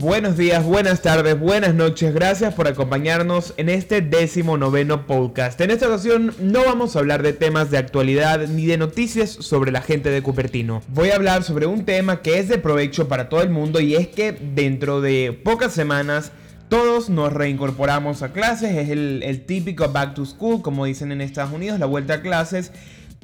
Buenos días, buenas tardes, buenas noches, gracias por acompañarnos en este décimo noveno podcast. En esta ocasión no vamos a hablar de temas de actualidad ni de noticias sobre la gente de Cupertino. Voy a hablar sobre un tema que es de provecho para todo el mundo y es que dentro de pocas semanas todos nos reincorporamos a clases, es el, típico back to school, como dicen en Estados Unidos, la vuelta a clases.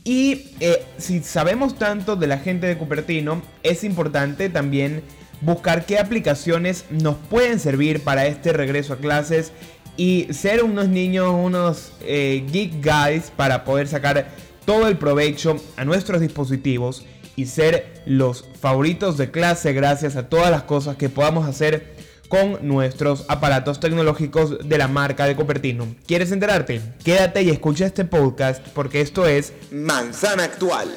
Y eh, si sabemos tanto de la gente de Cupertino, es importante también buscar qué aplicaciones nos pueden servir para este regreso a clases y ser unos niños, unos eh, geek guys para poder sacar todo el provecho a nuestros dispositivos y ser los favoritos de clase gracias a todas las cosas que podamos hacer con nuestros aparatos tecnológicos de la marca de Copertino. ¿Quieres enterarte? Quédate y escucha este podcast porque esto es Manzana Actual.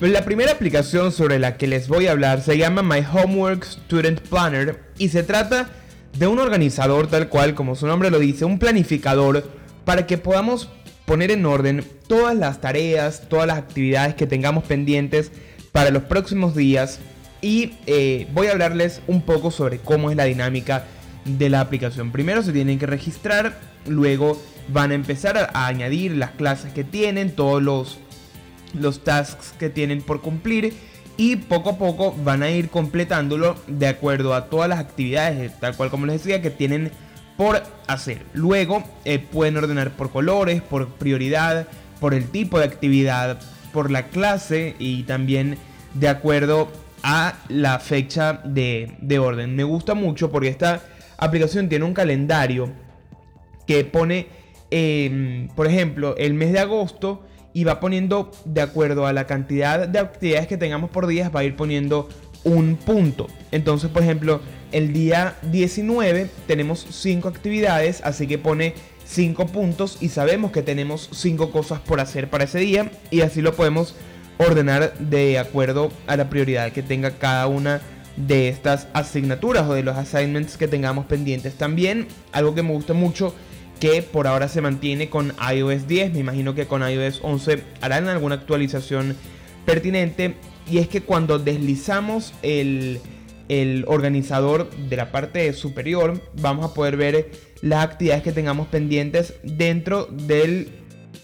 La primera aplicación sobre la que les voy a hablar se llama My Homework Student Planner y se trata de un organizador tal cual como su nombre lo dice, un planificador para que podamos poner en orden todas las tareas, todas las actividades que tengamos pendientes para los próximos días y eh, voy a hablarles un poco sobre cómo es la dinámica de la aplicación. Primero se tienen que registrar, luego van a empezar a añadir las clases que tienen, todos los los tasks que tienen por cumplir y poco a poco van a ir completándolo de acuerdo a todas las actividades, tal cual como les decía, que tienen por hacer. Luego eh, pueden ordenar por colores, por prioridad, por el tipo de actividad, por la clase y también de acuerdo a la fecha de, orden. Me gusta mucho porque esta aplicación tiene un calendario que pone, em, por ejemplo, el mes de agosto y va poniendo de acuerdo a la cantidad de actividades que tengamos por día, va a ir poniendo un punto. Entonces, por ejemplo, el día 19 tenemos 5 actividades, así que pone 5 puntos y sabemos que tenemos 5 cosas por hacer para ese día y así lo podemos ordenar de acuerdo a la prioridad que tenga cada una de estas asignaturas o de los assignments que tengamos pendientes. También algo que me gusta mucho que por ahora se mantiene con iOS 10. Me imagino que con iOS 11 harán alguna actualización pertinente. Y es que cuando deslizamos el, organizador de la parte superior, vamos a poder ver las actividades que tengamos pendientes dentro del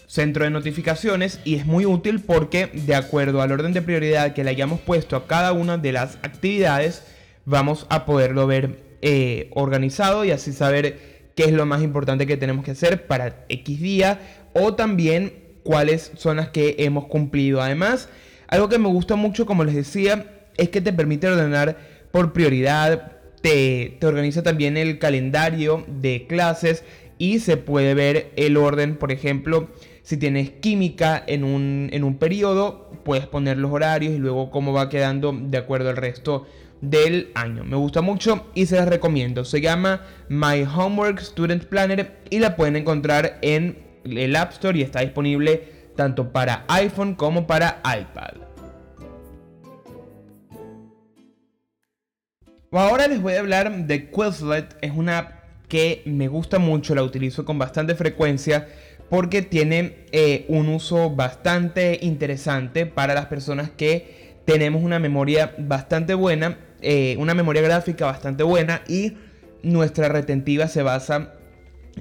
centro de notificaciones y es muy útil porque de acuerdo al orden de prioridad que le hayamos puesto a cada una de las actividades vamos a poderlo ver eh, organizado y así saber qué es lo más importante que tenemos que hacer para X día o también cuáles son las que hemos cumplido. Además, algo que me gusta mucho, como les decía, es que te permite ordenar por prioridad, te, te organiza también el calendario de clases y se puede ver el orden, por ejemplo, si tienes química en un, en un periodo, puedes poner los horarios y luego cómo va quedando de acuerdo al resto del año. Me gusta mucho y se las recomiendo. Se llama My Homework Student Planner y la pueden encontrar en el App Store y está disponible tanto para iPhone como para iPad. Ahora les voy a hablar de Quizlet. Es una app que me gusta mucho, la utilizo con bastante frecuencia porque tiene eh, un uso bastante interesante para las personas que tenemos una memoria bastante buena eh, una memoria gráfica bastante buena y nuestra retentiva se basa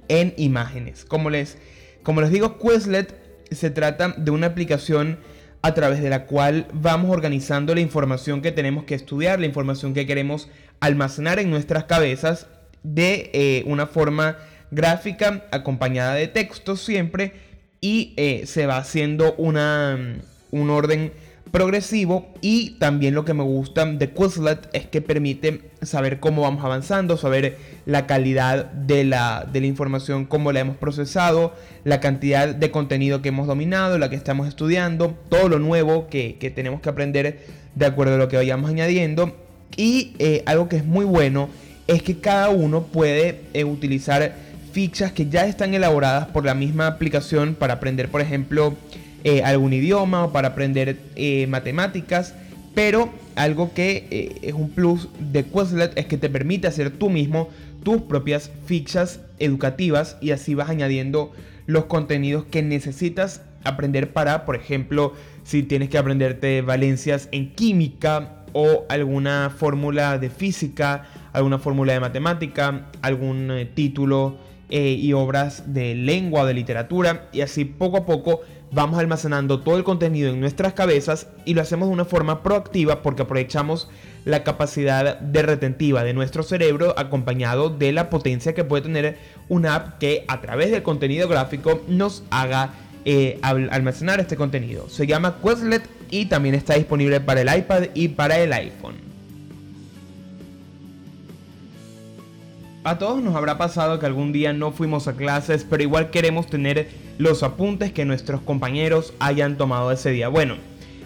en imágenes. Como les, como les digo, Quizlet se trata de una aplicación a través de la cual vamos organizando la información que tenemos que estudiar, la información que queremos almacenar en nuestras cabezas de eh, una forma gráfica acompañada de texto siempre y eh, se va haciendo una, un orden progresivo y también lo que me gusta de Quizlet es que permite saber cómo vamos avanzando, saber la calidad de la, de la información, cómo la hemos procesado, la cantidad de contenido que hemos dominado, la que estamos estudiando, todo lo nuevo que, tenemos que aprender de acuerdo a lo que vayamos añadiendo. Y eh, algo que es muy bueno es que cada uno puede eh, utilizar fichas que ya están elaboradas por la misma aplicación para aprender, por ejemplo, eh, algún idioma o para aprender eh, matemáticas, pero algo que eh, es un plus de Quizlet es que te permite hacer tú mismo tus propias fichas educativas y así vas añadiendo los contenidos que necesitas aprender para, por ejemplo, si tienes que aprenderte valencias en química o alguna fórmula de física, alguna fórmula de matemática, algún eh, título y obras de lengua o de literatura y así poco a poco vamos almacenando todo el contenido en nuestras cabezas y lo hacemos de una forma proactiva porque aprovechamos la capacidad de retentiva de nuestro cerebro acompañado de la potencia que puede tener una app que a través del contenido gráfico nos haga eh, almacenar este contenido. Se llama Questlet y también está disponible para el iPad y para el iPhone. A todos nos habrá pasado que algún día no fuimos a clases, pero igual queremos tener los apuntes que nuestros compañeros hayan tomado ese día. Bueno,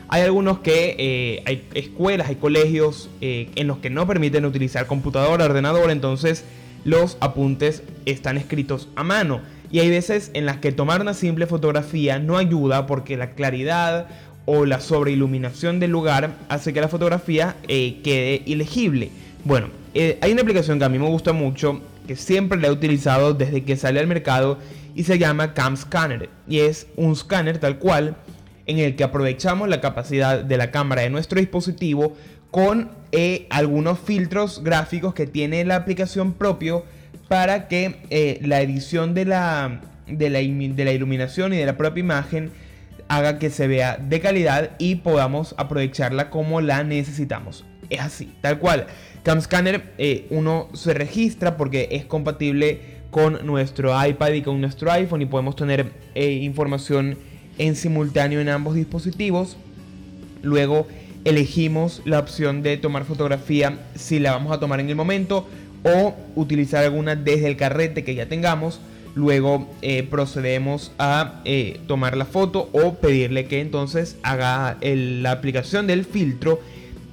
hay algunos que eh, hay escuelas, hay colegios eh, en los que no permiten utilizar computadora, ordenador, entonces los apuntes están escritos a mano. Y hay veces en las que tomar una simple fotografía no ayuda porque la claridad o la sobreiluminación del lugar hace que la fotografía eh, quede ilegible. Bueno, eh, hay una aplicación que a mí me gusta mucho, que siempre la he utilizado desde que sale al mercado y se llama Cam Scanner. Y es un scanner tal cual en el que aprovechamos la capacidad de la cámara de nuestro dispositivo con eh, algunos filtros gráficos que tiene la aplicación propio para que eh, la edición de la, de la, de la iluminación y de la propia imagen haga que se vea de calidad y podamos aprovecharla como la necesitamos. Es así, tal cual. CamScanner eh, uno se registra porque es compatible con nuestro iPad y con nuestro iPhone y podemos tener eh, información en simultáneo en ambos dispositivos. Luego elegimos la opción de tomar fotografía si la vamos a tomar en el momento o utilizar alguna desde el carrete que ya tengamos. Luego eh, procedemos a tomar la foto o pedirle que entonces haga la aplicación del filtro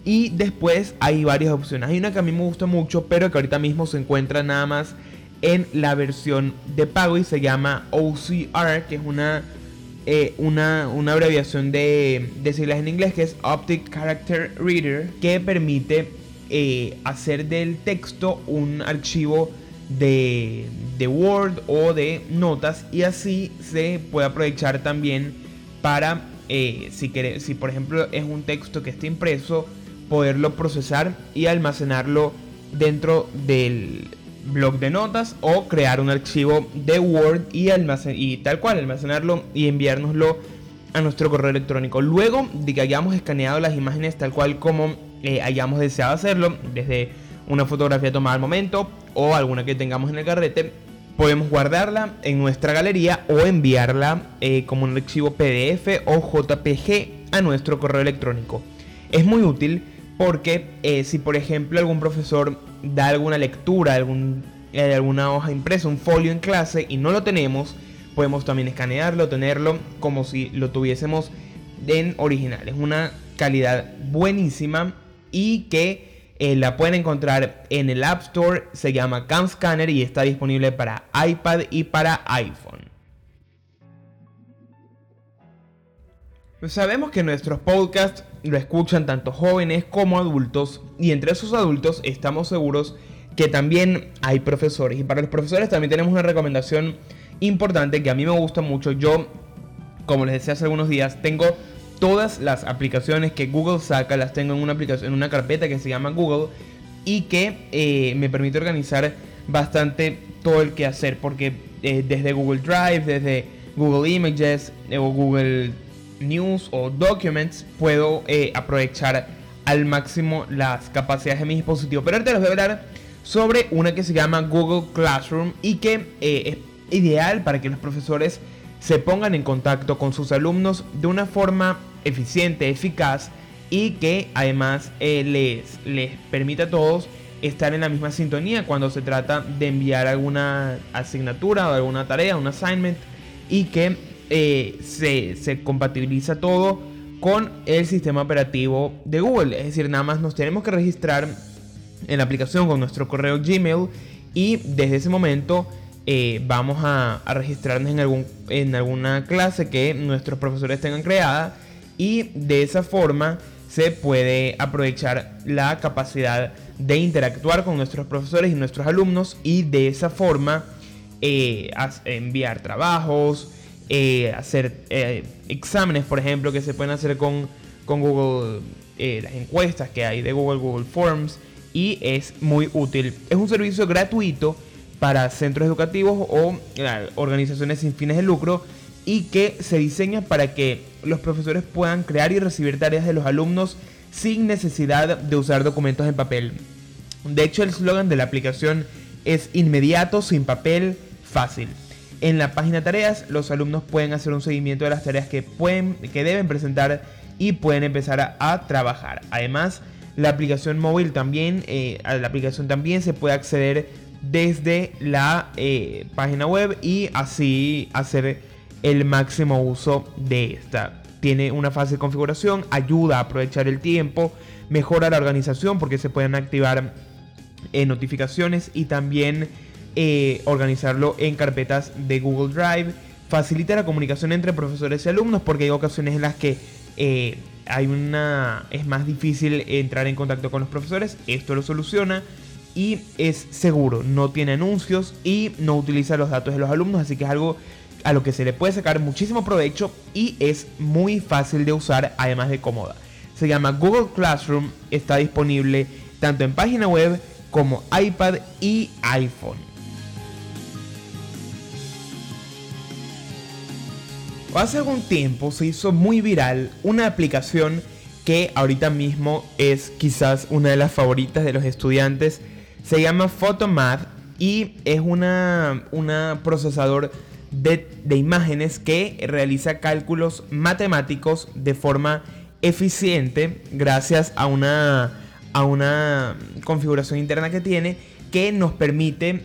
y después hay varias opciones. Hay una que a mí me gusta mucho, pero que ahorita mismo se encuentra nada más en la versión de pago y se llama OCR, que es una, eh, una, abreviación de, de, siglas en inglés, que es Optic Character Reader, que permite eh, hacer del texto un archivo de, de Word o de notas y así se puede aprovechar también para, eh, si, si por ejemplo es un texto que está impreso, poderlo procesar y almacenarlo dentro del blog de notas o crear un archivo de Word y, y tal cual almacenarlo y enviárnoslo a nuestro correo electrónico. Luego de que hayamos escaneado las imágenes tal cual como eh, hayamos deseado hacerlo, desde una fotografía tomada al momento o alguna que tengamos en el carrete, podemos guardarla en nuestra galería o enviarla eh, como un archivo PDF o JPG a nuestro correo electrónico. Es muy útil porque eh, si por ejemplo algún profesor da alguna lectura, eh, alguna hoja impresa, un folio en clase y no lo tenemos, podemos también escanearlo, tenerlo como si lo tuviésemos en original. Es una calidad buenísima y que eh, la pueden encontrar en el App Store. Se llama Cam Scanner y está disponible para iPad y para iPhone. Sabemos que nuestros podcasts lo escuchan tanto jóvenes como adultos y entre esos adultos estamos seguros que también hay profesores y para los profesores también tenemos una recomendación importante que a mí me gusta mucho. Yo, como les decía hace algunos días, tengo todas las aplicaciones que Google saca, las tengo en una aplicación, en una carpeta que se llama Google y que eh, me permite organizar bastante todo el que hacer porque eh, desde Google Drive, desde Google Images eh, o Google News o Documents puedo eh, aprovechar al máximo las capacidades de mi dispositivo. Pero ahorita les voy a hablar sobre una que se llama Google Classroom y que eh, es ideal para que los profesores se pongan en contacto con sus alumnos de una forma eficiente, eficaz y que además eh, les, les permite a todos estar en la misma sintonía cuando se trata de enviar alguna asignatura o alguna tarea, un assignment y que eh, se, compatibiliza todo con el sistema operativo de Google. Es decir, nada más nos tenemos que registrar en la aplicación con nuestro correo Gmail y desde ese momento eh, vamos a, registrarnos en, algún, en alguna clase que nuestros profesores tengan creada y de esa forma se puede aprovechar la capacidad de interactuar con nuestros profesores y nuestros alumnos y de esa forma eh, enviar trabajos, eh, hacer eh, exámenes, por ejemplo, que se pueden hacer con, Google, eh, las encuestas que hay de Google, Google Forms, y es muy útil. Es un servicio gratuito para centros educativos o organizaciones sin fines de lucro y que se diseña para que los profesores puedan crear y recibir tareas de los alumnos sin necesidad de usar documentos en papel. De hecho, el slogan de la aplicación es inmediato, sin papel, fácil. En la página tareas, los alumnos pueden hacer un seguimiento de las tareas que, pueden, que deben presentar y pueden empezar a, trabajar. Además, la aplicación móvil también, eh, la aplicación también se puede acceder desde la eh, página web y así hacer el máximo uso de esta. Tiene una fase de configuración, ayuda a aprovechar el tiempo, mejora la organización porque se pueden activar eh, notificaciones y también eh, organizarlo en carpetas de Google Drive. Facilita la comunicación entre profesores y alumnos porque hay ocasiones en las que eh, hay una es más difícil entrar en contacto con los profesores. Esto lo soluciona y es seguro, no tiene anuncios y no utiliza los datos de los alumnos, así que es algo a lo que se le puede sacar muchísimo provecho y es muy fácil de usar, además de cómoda. Se llama Google Classroom, está disponible tanto en página web como iPad y iPhone. Hace algún tiempo se hizo muy viral una aplicación que ahorita mismo es quizás una de las favoritas de los estudiantes. Se llama Photomath y es una, procesador de, de, imágenes que realiza cálculos matemáticos de forma eficiente gracias a una a una configuración interna que tiene que nos permite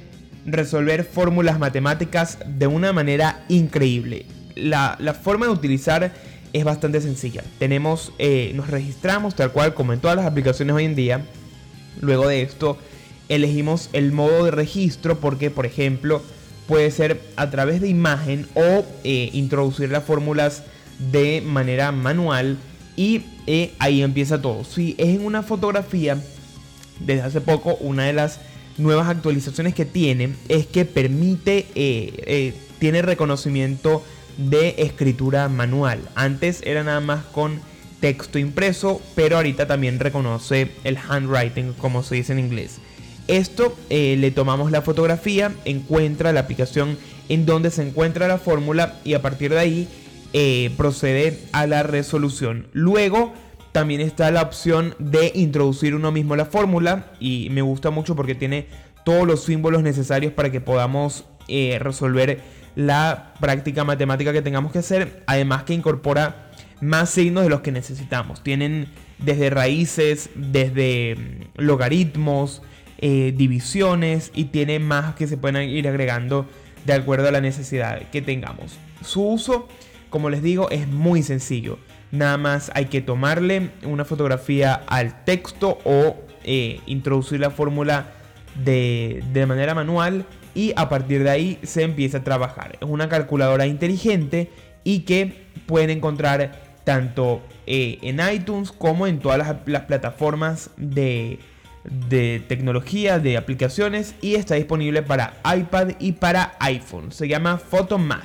resolver fórmulas matemáticas de una manera increíble. La, forma de utilizar es bastante sencilla. Tenemos, eh, nos registramos tal cual como en todas las aplicaciones hoy en día. Luego de esto elegimos el modo de registro porque, por ejemplo, puede ser a través de imagen o eh, introducir las fórmulas de manera manual y eh, ahí empieza todo. Si es en una fotografía, desde hace poco, una de las nuevas actualizaciones que tiene es que permite, tiene reconocimiento de escritura manual. Antes era nada más con texto impreso, pero ahorita también reconoce el handwriting, como se dice en inglés. Esto le tomamos la fotografía, encuentra la aplicación en donde se encuentra la fórmula y a partir de ahí eh, procede a la resolución. Luego también está la opción de introducir uno mismo la fórmula y me gusta mucho porque tiene todos los símbolos necesarios para que podamos eh, resolver la práctica matemática que tengamos que hacer. Además que incorpora más signos de los que necesitamos. Tienen desde raíces, desde mm, logaritmos, eh, divisiones y tiene más que se pueden ir agregando de acuerdo a la necesidad que tengamos. Su uso como les digo, es muy sencillo. Nada más hay que tomarle una fotografía al texto o eh, introducir la fórmula de, manera manual y a partir de ahí se empieza a trabajar. Es una calculadora inteligente y que pueden encontrar tanto eh, en iTunes como en todas las, plataformas de, de, tecnología, de aplicaciones y está disponible para iPad y para iPhone. Se llama Photomath.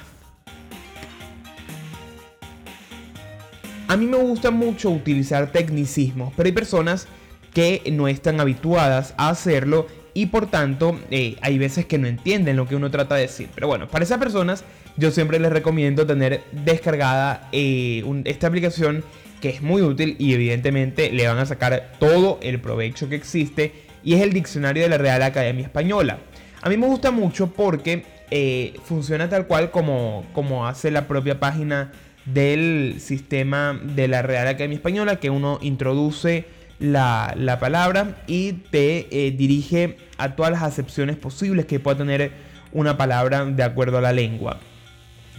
A mí me gusta mucho utilizar tecnicismos, pero hay personas que no están habituadas a hacerlo y por tanto eh, hay veces que no entienden lo que uno trata de decir. Pero bueno, para esas personas yo siempre les recomiendo tener descargada eh, esta aplicación que es muy útil y evidentemente le van a sacar todo el provecho que existe y es el diccionario de la Real Academia Española. A mí me gusta mucho porque eh, funciona tal cual como, como hace la propia página del sistema de la Real Academia Española, que uno introduce la, palabra y te eh, dirige a todas las acepciones posibles que pueda tener una palabra de acuerdo a la lengua.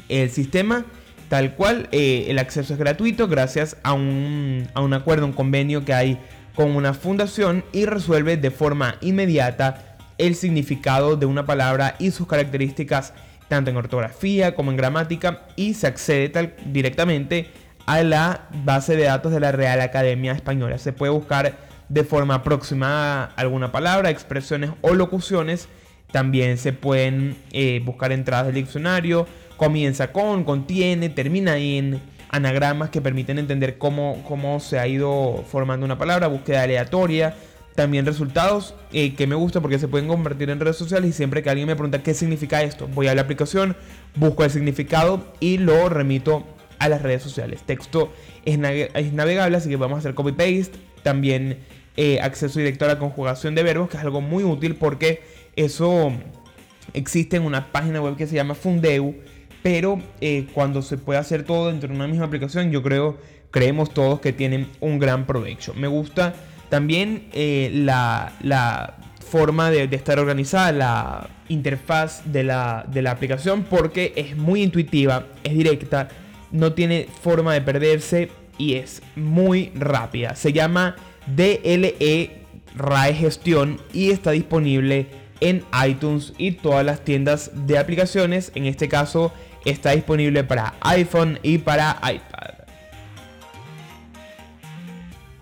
El sistema, tal cual, eh, el acceso es gratuito gracias a un, a un acuerdo, un convenio que hay con una fundación y resuelve de forma inmediata el significado de una palabra y sus características tanto en ortografía como en gramática, y se accede directamente a la base de datos de la Real Academia Española. Se puede buscar de forma aproximada alguna palabra, expresiones o locuciones. También se pueden eh, buscar entradas del diccionario, comienza con, contiene, termina en anagramas que permiten entender cómo, cómo se ha ido formando una palabra, búsqueda aleatoria, también resultados eh, que me gusta porque se pueden convertir en redes sociales y siempre que alguien me pregunta qué significa esto, voy a la aplicación, busco el significado y lo remito a las redes sociales. Texto es, navegable, así que vamos a hacer copy-paste. También eh, acceso directo a la conjugación de verbos, que es algo muy útil porque eso existe en una página web que se llama Fundeu. Pero eh, cuando se puede hacer todo dentro de una misma aplicación, yo creo, creemos todos que tienen un gran provecho. Me gusta también eh, la, forma de, estar organizada, la interfaz de la, de la aplicación, porque es muy intuitiva, es directa, no tiene forma de perderse y es muy rápida. Se llama DLE RAE Gestión y está disponible en iTunes y todas las tiendas de aplicaciones. En este caso está disponible para iPhone y para iPad.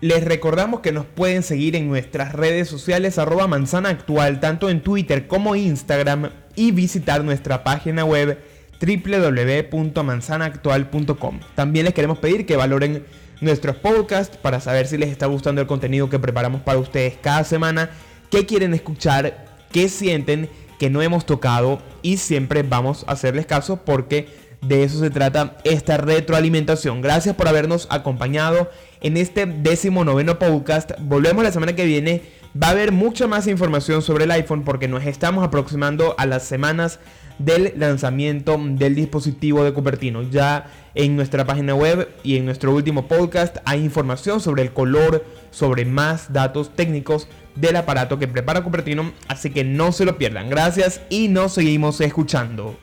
Les recordamos que nos pueden seguir en nuestras redes sociales arroba manzana actual, tanto en Twitter como Instagram, y visitar nuestra página web www.manzanaactual.com. También les queremos pedir que valoren nuestros podcasts para saber si les está gustando el contenido que preparamos para ustedes cada semana, qué quieren escuchar, qué sienten que no hemos tocado y siempre vamos a hacerles caso porque de eso se trata esta retroalimentación. Gracias por habernos acompañado en este décimo noveno podcast. Volvemos la semana que viene. Va a haber mucha más información sobre el iPhone porque nos estamos aproximando a las semanas del lanzamiento del dispositivo de Cupertino. Ya en nuestra página web y en nuestro último podcast hay información sobre el color, sobre más datos técnicos del aparato que prepara Cupertino, así que no se lo pierdan. Gracias y nos seguimos escuchando.